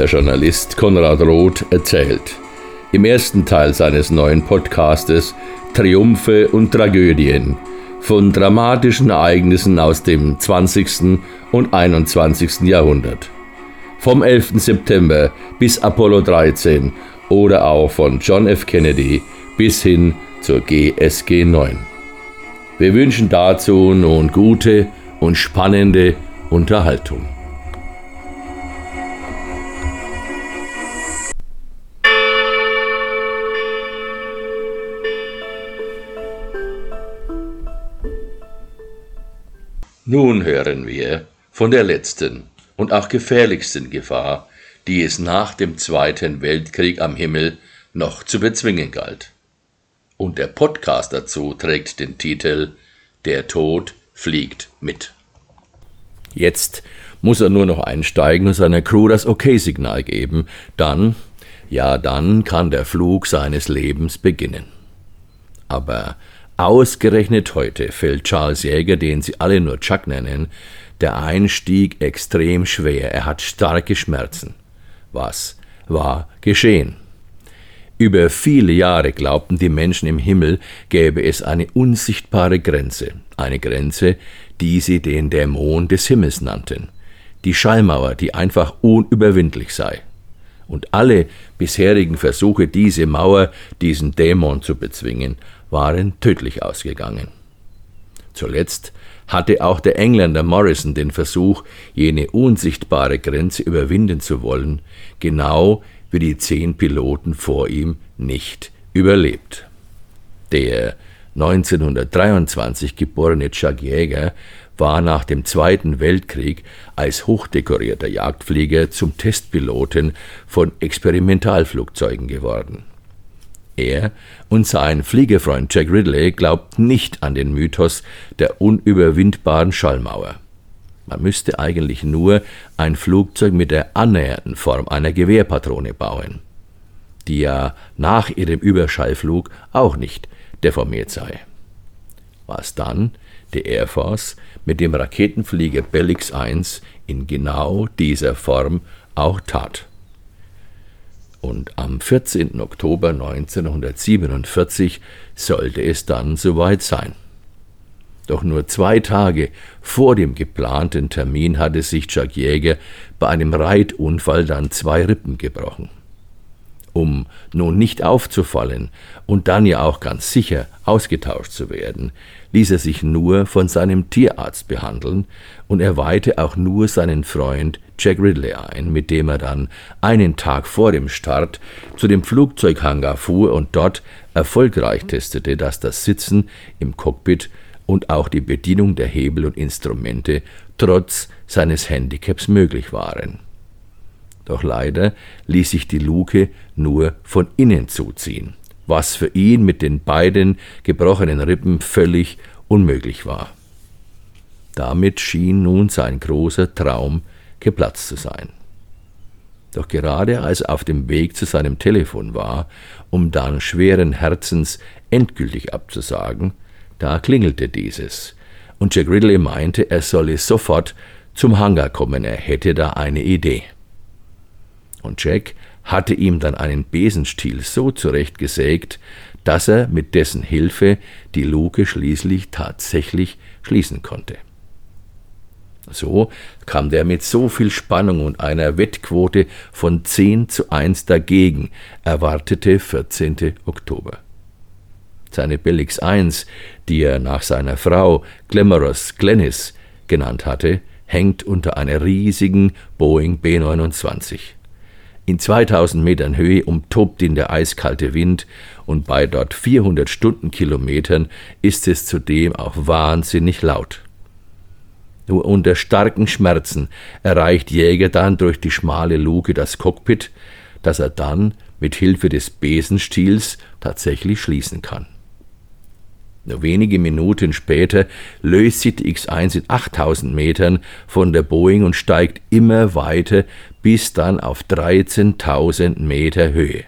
Der Journalist Konrad Roth erzählt. Im ersten Teil seines neuen Podcastes Triumphe und Tragödien von dramatischen Ereignissen aus dem 20. und 21. Jahrhundert. Vom 11. September bis Apollo 13 oder auch von John F. Kennedy bis hin zur GSG 9. Wir wünschen dazu nun gute und spannende Unterhaltung. Nun hören wir von der letzten und auch gefährlichsten Gefahr, die es nach dem Zweiten Weltkrieg am Himmel noch zu bezwingen galt. Und der Podcast dazu trägt den Titel Der Tod fliegt mit. Jetzt muss er nur noch einsteigen und seiner Crew das OK-Signal geben. Dann, ja, dann kann der Flug seines Lebens beginnen. Aber Ausgerechnet heute fällt Charles Jäger, den sie alle nur Chuck nennen, der Einstieg extrem schwer. Er hat starke Schmerzen. Was war geschehen? Über viele Jahre glaubten die Menschen im Himmel, gäbe es eine unsichtbare Grenze, eine Grenze, die sie den Dämon des Himmels nannten, die Schallmauer, die einfach unüberwindlich sei. Und alle bisherigen Versuche, diese Mauer, diesen Dämon zu bezwingen, waren tödlich ausgegangen. Zuletzt hatte auch der Engländer Morrison den Versuch, jene unsichtbare Grenze überwinden zu wollen, genau wie die zehn Piloten vor ihm nicht überlebt. Der 1923 geborene Chuck Jäger war nach dem Zweiten Weltkrieg als hochdekorierter Jagdflieger zum Testpiloten von Experimentalflugzeugen geworden. Er und sein Fliegefreund Jack Ridley glaubten nicht an den Mythos der unüberwindbaren Schallmauer. Man müsste eigentlich nur ein Flugzeug mit der annähernden Form einer Gewehrpatrone bauen, die ja nach ihrem Überschallflug auch nicht deformiert sei. Was dann die Air Force mit dem Raketenflieger Bellix 1 in genau dieser Form auch tat und am 14. Oktober 1947 sollte es dann soweit sein. Doch nur zwei Tage vor dem geplanten Termin hatte sich Jack Jäger bei einem Reitunfall dann zwei Rippen gebrochen. Um nun nicht aufzufallen und dann ja auch ganz sicher ausgetauscht zu werden, ließ er sich nur von seinem Tierarzt behandeln und er weihte auch nur seinen Freund Jack Ridley ein, mit dem er dann einen Tag vor dem Start zu dem Flugzeughangar fuhr und dort erfolgreich testete, dass das Sitzen im Cockpit und auch die Bedienung der Hebel und Instrumente trotz seines Handicaps möglich waren. Doch leider ließ sich die Luke nur von innen zuziehen, was für ihn mit den beiden gebrochenen Rippen völlig unmöglich war. Damit schien nun sein großer Traum geplatzt zu sein. Doch gerade als er auf dem Weg zu seinem Telefon war, um dann schweren Herzens endgültig abzusagen, da klingelte dieses, und Jack Ridley meinte, er solle sofort zum Hangar kommen, er hätte da eine Idee und Jack hatte ihm dann einen Besenstiel so zurechtgesägt, dass er mit dessen Hilfe die Luke schließlich tatsächlich schließen konnte. So kam der mit so viel Spannung und einer Wettquote von 10 zu 1 dagegen erwartete 14. Oktober. Seine Bellix 1, die er nach seiner Frau Glamorous Glennis genannt hatte, hängt unter einer riesigen Boeing B-29. In 2000 Metern Höhe umtobt ihn der eiskalte Wind und bei dort 400 Stundenkilometern ist es zudem auch wahnsinnig laut. Nur unter starken Schmerzen erreicht Jäger dann durch die schmale Luke das Cockpit, das er dann mit Hilfe des Besenstiels tatsächlich schließen kann. Nur wenige Minuten später löst sich die X1 in 8000 Metern von der Boeing und steigt immer weiter bis dann auf 13.000 Meter Höhe.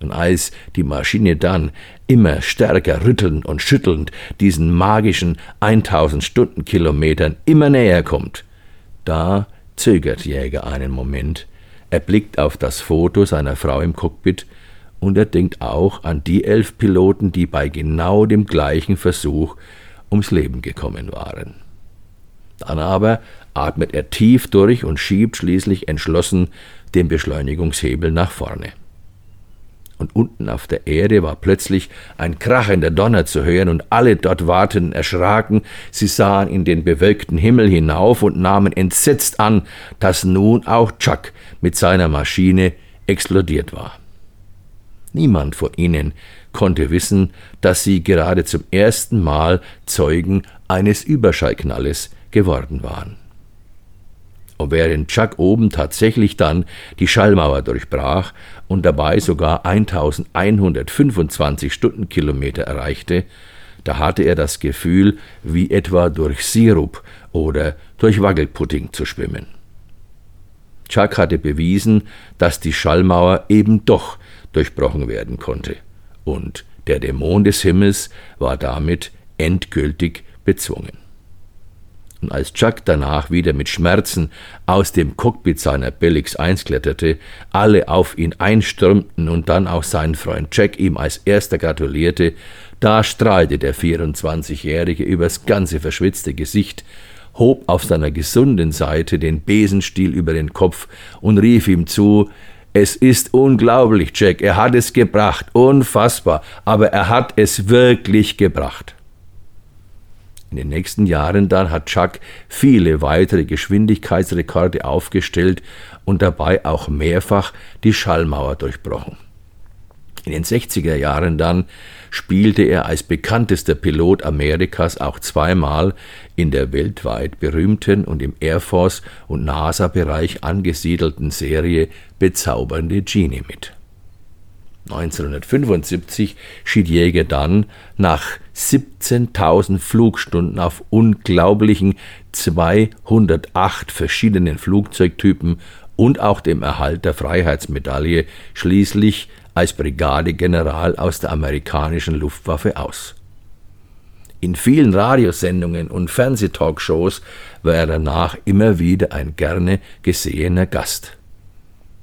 Und als die Maschine dann immer stärker rüttelnd und schüttelnd diesen magischen 1000 Stundenkilometern immer näher kommt, da zögert Jäger einen Moment. er blickt auf das Foto seiner Frau im Cockpit und er denkt auch an die elf Piloten, die bei genau dem gleichen Versuch ums Leben gekommen waren. Dann aber atmet er tief durch und schiebt schließlich entschlossen den Beschleunigungshebel nach vorne. Und unten auf der Erde war plötzlich ein krachender Donner zu hören, und alle dort warteten erschraken, sie sahen in den bewölkten Himmel hinauf und nahmen entsetzt an, dass nun auch Chuck mit seiner Maschine explodiert war. Niemand von ihnen konnte wissen, dass sie gerade zum ersten Mal Zeugen eines Überschallknalles geworden waren. Und während Chuck oben tatsächlich dann die Schallmauer durchbrach und dabei sogar 1125 Stundenkilometer erreichte, da hatte er das Gefühl, wie etwa durch Sirup oder durch Wackelpudding zu schwimmen. Chuck hatte bewiesen, dass die Schallmauer eben doch durchbrochen werden konnte, und der Dämon des Himmels war damit endgültig bezwungen. Und als Chuck danach wieder mit Schmerzen aus dem Cockpit seiner Bellix 1 kletterte, alle auf ihn einstürmten und dann auch sein Freund Jack ihm als erster gratulierte, da strahlte der 24-Jährige übers ganze verschwitzte Gesicht, hob auf seiner gesunden Seite den Besenstiel über den Kopf und rief ihm zu, es ist unglaublich, Jack, er hat es gebracht, unfassbar, aber er hat es wirklich gebracht. In den nächsten Jahren dann hat Chuck viele weitere Geschwindigkeitsrekorde aufgestellt und dabei auch mehrfach die Schallmauer durchbrochen. In den 60er Jahren dann spielte er als bekanntester Pilot Amerikas auch zweimal in der weltweit berühmten und im Air Force und NASA-Bereich angesiedelten Serie Bezaubernde Genie mit. 1975 schied Jäger dann nach 17.000 Flugstunden auf unglaublichen 208 verschiedenen Flugzeugtypen und auch dem Erhalt der Freiheitsmedaille schließlich als Brigadegeneral aus der amerikanischen Luftwaffe aus. In vielen Radiosendungen und Fernsehtalkshows war er danach immer wieder ein gerne gesehener Gast.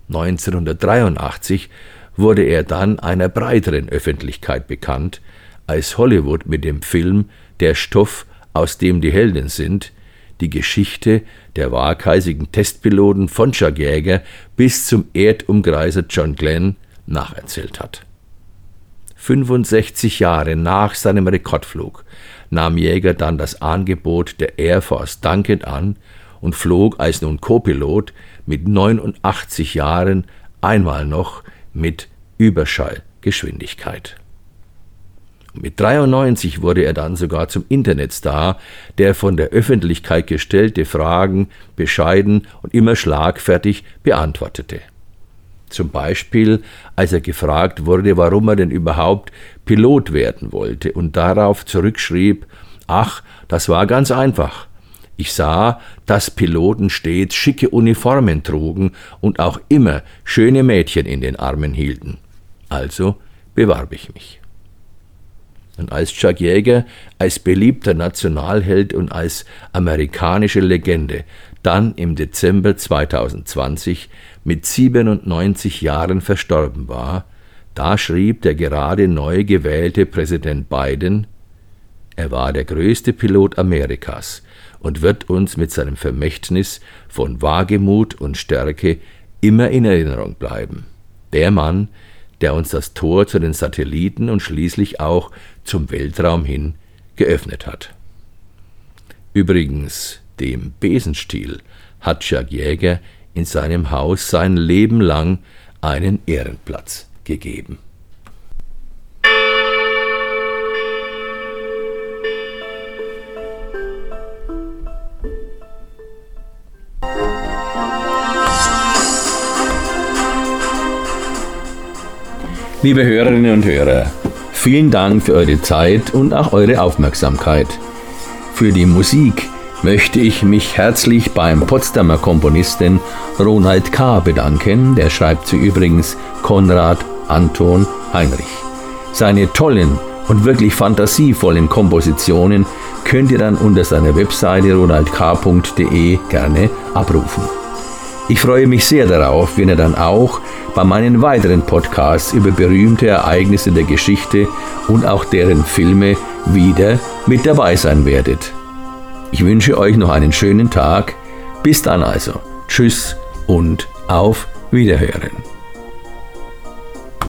1983 wurde er dann einer breiteren Öffentlichkeit bekannt, als Hollywood mit dem Film Der Stoff, aus dem die Helden sind, die Geschichte der waghalsigen Testpiloten von Chuck Jäger bis zum Erdumkreiser John Glenn nacherzählt hat. 65 Jahre nach seinem Rekordflug nahm Jäger dann das Angebot der Air Force dankend an und flog als nun Co-Pilot mit 89 Jahren einmal noch mit Überschallgeschwindigkeit. Mit 93 wurde er dann sogar zum Internetstar, der von der Öffentlichkeit gestellte Fragen bescheiden und immer schlagfertig beantwortete. Zum Beispiel, als er gefragt wurde, warum er denn überhaupt Pilot werden wollte und darauf zurückschrieb, ach, das war ganz einfach. Ich sah, dass Piloten stets schicke Uniformen trugen und auch immer schöne Mädchen in den Armen hielten. Also bewarb ich mich. Und als Chuck Jäger, als beliebter Nationalheld und als amerikanische Legende dann im Dezember 2020 mit 97 Jahren verstorben war, da schrieb der gerade neu gewählte Präsident Biden, er war der größte Pilot Amerikas und wird uns mit seinem Vermächtnis von Wagemut und Stärke immer in Erinnerung bleiben. Der Mann, der uns das Tor zu den Satelliten und schließlich auch zum Weltraum hin geöffnet hat. Übrigens, dem Besenstiel hat Jacques Jäger in seinem Haus sein Leben lang einen Ehrenplatz gegeben. Liebe Hörerinnen und Hörer, vielen Dank für eure Zeit und auch eure Aufmerksamkeit. Für die Musik möchte ich mich herzlich beim Potsdamer Komponisten Ronald K. bedanken. Der schreibt sie übrigens Konrad Anton Heinrich. Seine tollen und wirklich fantasievollen Kompositionen könnt ihr dann unter seiner Webseite ronaldk.de gerne abrufen. Ich freue mich sehr darauf, wenn ihr dann auch bei meinen weiteren Podcasts über berühmte Ereignisse der Geschichte und auch deren Filme wieder mit dabei sein werdet. Ich wünsche euch noch einen schönen Tag. Bis dann also. Tschüss und auf Wiederhören.